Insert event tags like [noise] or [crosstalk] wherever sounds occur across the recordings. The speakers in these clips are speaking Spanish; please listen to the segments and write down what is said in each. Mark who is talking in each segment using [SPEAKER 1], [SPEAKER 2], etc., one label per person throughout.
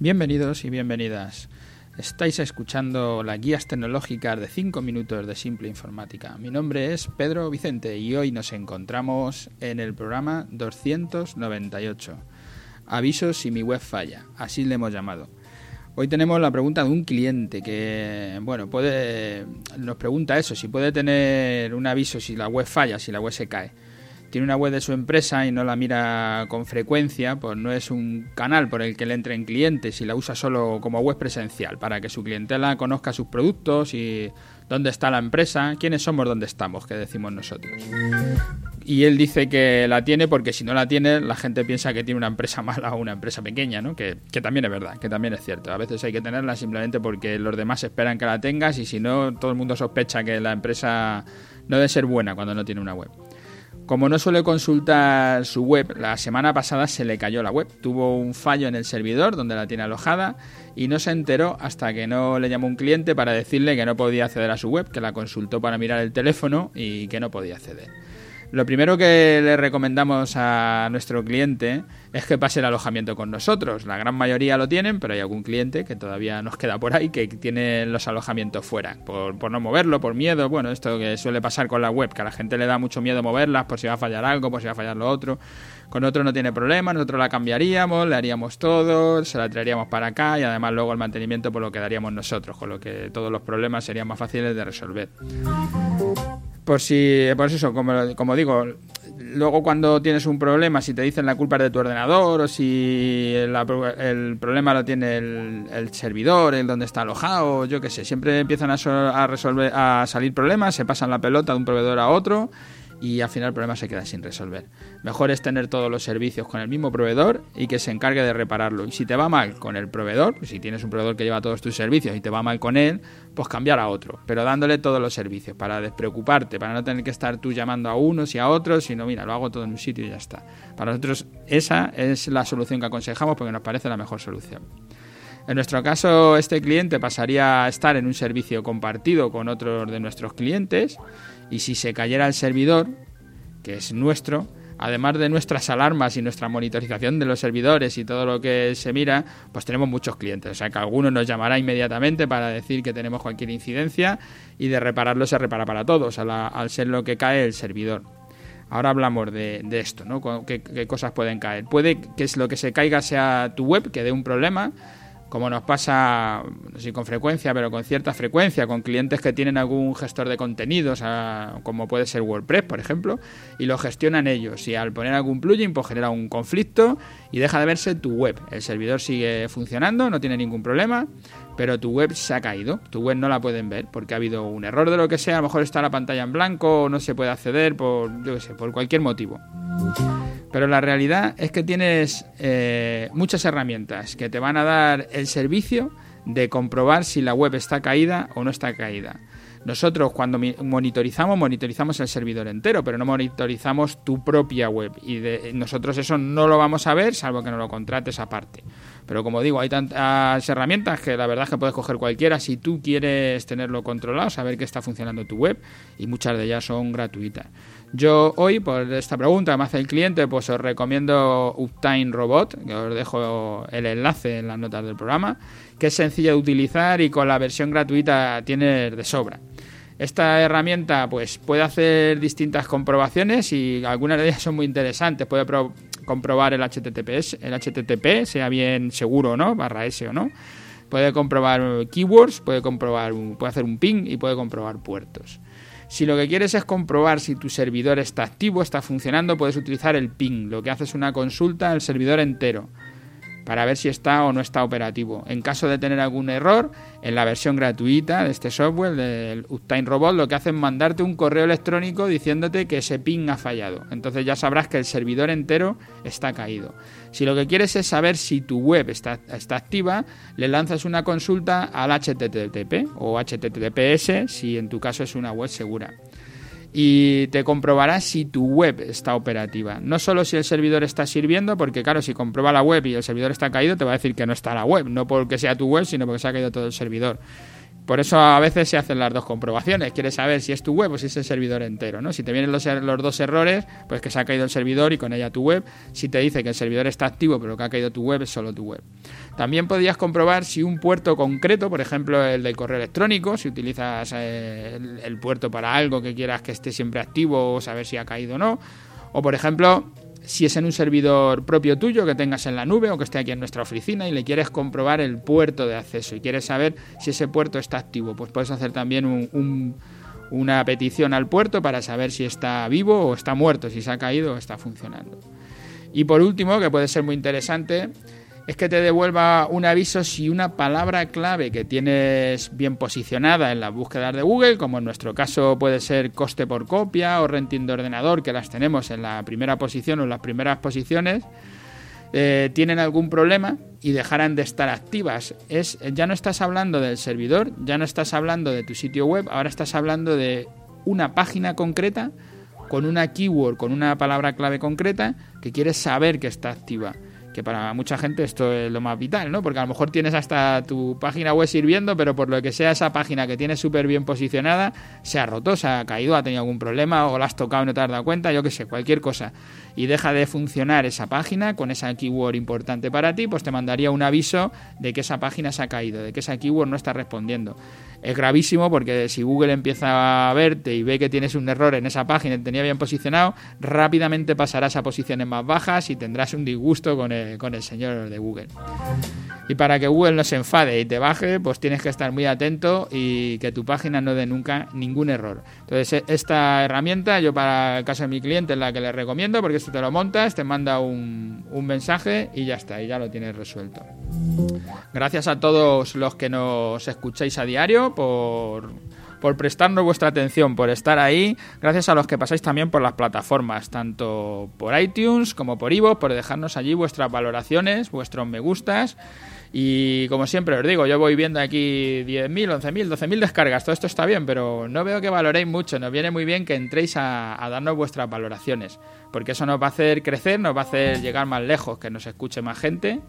[SPEAKER 1] Bienvenidos y bienvenidas. Estáis escuchando las guías tecnológicas de 5 minutos de simple informática. Mi nombre es Pedro Vicente y hoy nos encontramos en el programa 298. Avisos si mi web falla, así le hemos llamado. Hoy tenemos la pregunta de un cliente que, bueno, puede nos pregunta eso, si puede tener un aviso si la web falla, si la web se cae tiene una web de su empresa y no la mira con frecuencia, pues no es un canal por el que le entren clientes y la usa solo como web presencial, para que su clientela conozca sus productos y dónde está la empresa, quiénes somos, dónde estamos, que decimos nosotros. Y él dice que la tiene porque si no la tiene, la gente piensa que tiene una empresa [laughs] mala o una empresa pequeña, ¿no? Que, que también es verdad, que también es cierto. A veces hay que tenerla simplemente porque los demás esperan que la tengas y si no, todo el mundo sospecha que la empresa no debe ser buena cuando no tiene una web. Como no suele consultar su web, la semana pasada se le cayó la web. Tuvo un fallo en el servidor donde la tiene alojada y no se enteró hasta que no le llamó un cliente para decirle que no podía acceder a su web, que la consultó para mirar el teléfono y que no podía acceder. Lo primero que le recomendamos a nuestro cliente es que pase el alojamiento con nosotros. La gran mayoría lo tienen, pero hay algún cliente que todavía nos queda por ahí que tiene los alojamientos fuera, por, no moverlo, por miedo. Bueno, esto que suele pasar con la web, que a la gente le da mucho miedo moverlas por si va a fallar algo, por si va a fallar lo otro. Con otro no tiene problema, nosotros la cambiaríamos, le haríamos todo, se la traeríamos para acá y además luego el mantenimiento pues lo quedaríamos nosotros, con lo que todos los problemas serían más fáciles de resolver. Por si, por eso, como, como digo, luego cuando tienes un problema, si te dicen la culpa es de tu ordenador o si el, problema lo tiene el, servidor, el donde está alojado, yo qué sé, siempre empiezan a, a, resolver, a salir problemas, se pasan la pelota de un proveedor a otro y al final el problema se queda sin resolver. Mejor es tener todos los servicios con el mismo proveedor y que se encargue de repararlo. Y si te va mal con el proveedor, si tienes un proveedor que lleva todos tus servicios y te va mal con él, pues cambiar a otro, pero dándole todos los servicios para despreocuparte, para no tener que estar tú llamando a unos y a otros, sino mira, lo hago todo en un sitio y ya está. Para nosotros esa es la solución que aconsejamos porque nos parece la mejor solución. En nuestro caso, este cliente pasaría a estar en un servicio compartido con otros de nuestros clientes y si se cayera el servidor, que es nuestro, además de nuestras alarmas y nuestra monitorización de los servidores y todo lo que se mira, pues tenemos muchos clientes. O sea que alguno nos llamará inmediatamente para decir que tenemos cualquier incidencia y de repararlo se repara para todos, al ser lo que cae el servidor. Ahora hablamos de, esto, ¿no? ¿Qué, ¿Qué, cosas pueden caer? Puede que lo que se caiga sea tu web, que dé un problema, como nos pasa, no sé con frecuencia, pero con cierta frecuencia, con clientes que tienen algún gestor de contenidos, como puede ser WordPress, por ejemplo, y lo gestionan ellos. Y al poner algún plugin, pues genera un conflicto y deja de verse tu web. El servidor sigue funcionando, no tiene ningún problema, pero tu web se ha caído. Tu web no la pueden ver porque ha habido un error de lo que sea, a lo mejor está la pantalla en blanco o no se puede acceder por, yo qué sé, por cualquier motivo. Pero la realidad es que tienes eh, muchas herramientas que te van a dar el servicio de comprobar si la web está caída o no está caída. Nosotros cuando monitorizamos, monitorizamos el servidor entero, pero no monitorizamos tu propia web. Y de, nosotros eso no lo vamos a ver, salvo que no lo contrates aparte. Pero como digo, hay tantas herramientas que la verdad es que puedes coger cualquiera si tú quieres tenerlo controlado, saber que está funcionando tu web, y muchas de ellas son gratuitas. Yo hoy, por esta pregunta que me hace el cliente, pues os recomiendo Uptime Robot, que os dejo el enlace en las notas del programa, que es sencilla de utilizar y con la versión gratuita tiene de sobra. Esta herramienta pues puede hacer distintas comprobaciones y algunas de ellas son muy interesantes. Puede comprobar el HTTPS, el HTTP, sea bien seguro o no, barra S o no. Puede comprobar keywords, puede comprobar, puede hacer un ping y puede comprobar puertos. Si lo que quieres es comprobar si tu servidor está activo, está funcionando, puedes utilizar el ping. Lo que hace es una consulta al servidor entero para ver si está o no está operativo. En caso de tener algún error, en la versión gratuita de este software, del Uptime Robot, lo que hace es mandarte un correo electrónico diciéndote que ese ping ha fallado. Entonces ya sabrás que el servidor entero está caído. Si lo que quieres es saber si tu web está, está activa, le lanzas una consulta al HTTP o HTTPS si en tu caso es una web segura y te comprobará si tu web está operativa. No solo si el servidor está sirviendo, porque claro, si comprueba la web y el servidor está caído, te va a decir que no está la web, no porque sea tu web, sino porque se ha caído todo el servidor. Por eso a veces se hacen las dos comprobaciones. Quieres saber si es tu web o si es el servidor entero, ¿no? Si te vienen los, er, los dos errores, pues que se ha caído el servidor y con ella tu web. Si te dice que el servidor está activo pero que ha caído tu web, es solo tu web. También podrías comprobar si un puerto concreto, por ejemplo el del correo electrónico, si utilizas eh, el, el puerto para algo que quieras que esté siempre activo o saber si ha caído o no. O por ejemplo, si es en un servidor propio tuyo que tengas en la nube o que esté aquí en nuestra oficina y le quieres comprobar el puerto de acceso y quieres saber si ese puerto está activo, pues puedes hacer también una petición al puerto para saber si está vivo o está muerto, si se ha caído o está funcionando. Y por último, que puede ser muy interesante, es que te devuelva un aviso si una palabra clave que tienes bien posicionada en las búsquedas de Google, como en nuestro caso puede ser coste por copia o renting de ordenador, que las tenemos en la primera posición o en las primeras posiciones, eh, tienen algún problema y dejarán de estar activas. Es, ya no estás hablando del servidor, ya no estás hablando de tu sitio web, ahora estás hablando de una página concreta con una keyword, con una palabra clave concreta que quieres saber que está activa que para mucha gente esto es lo más vital, ¿no? Porque a lo mejor tienes hasta tu página web sirviendo, pero por lo que sea esa página que tienes súper bien posicionada, se ha roto, se ha caído, ha tenido algún problema o la has tocado y no te has dado cuenta, yo qué sé, cualquier cosa. Y deja de funcionar esa página con esa keyword importante para ti, pues te mandaría un aviso de que esa página se ha caído, de que esa keyword no está respondiendo es gravísimo porque si Google empieza a verte y ve que tienes un error en esa página y te tenía bien posicionado, rápidamente pasarás a posiciones más bajas y tendrás un disgusto con el, con el señor de Google. Y para que Google no se enfade y te baje, pues tienes que estar muy atento y que tu página no dé nunca ningún error. Entonces, e, esta herramienta, yo para el caso de mi cliente es la que le recomiendo porque esto te lo montas, te manda un, un mensaje y ya está, y ya lo tienes resuelto. Gracias a todos los que nos escucháis a diario por por prestarnos vuestra atención, por estar ahí. Gracias a los que pasáis también por las plataformas, tanto por iTunes como por Ivo, por dejarnos allí vuestras valoraciones, vuestros me gustas. Y como siempre os digo, yo voy viendo aquí 10.000, 11.000, 12.000 descargas. Todo esto está bien, pero no veo que valoréis mucho. Nos viene muy bien que entréis a, a, darnos vuestras valoraciones, porque eso nos va a hacer crecer, nos va a hacer llegar más lejos, que nos escuche más gente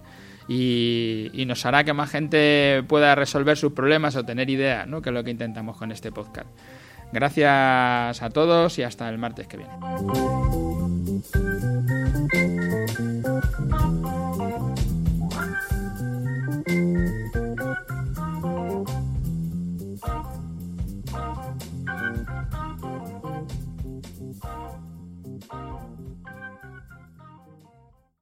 [SPEAKER 1] y, nos hará que más gente pueda resolver sus problemas o tener ideas, ¿no? que es lo que intentamos con este podcast. Gracias a todos y hasta el martes que viene.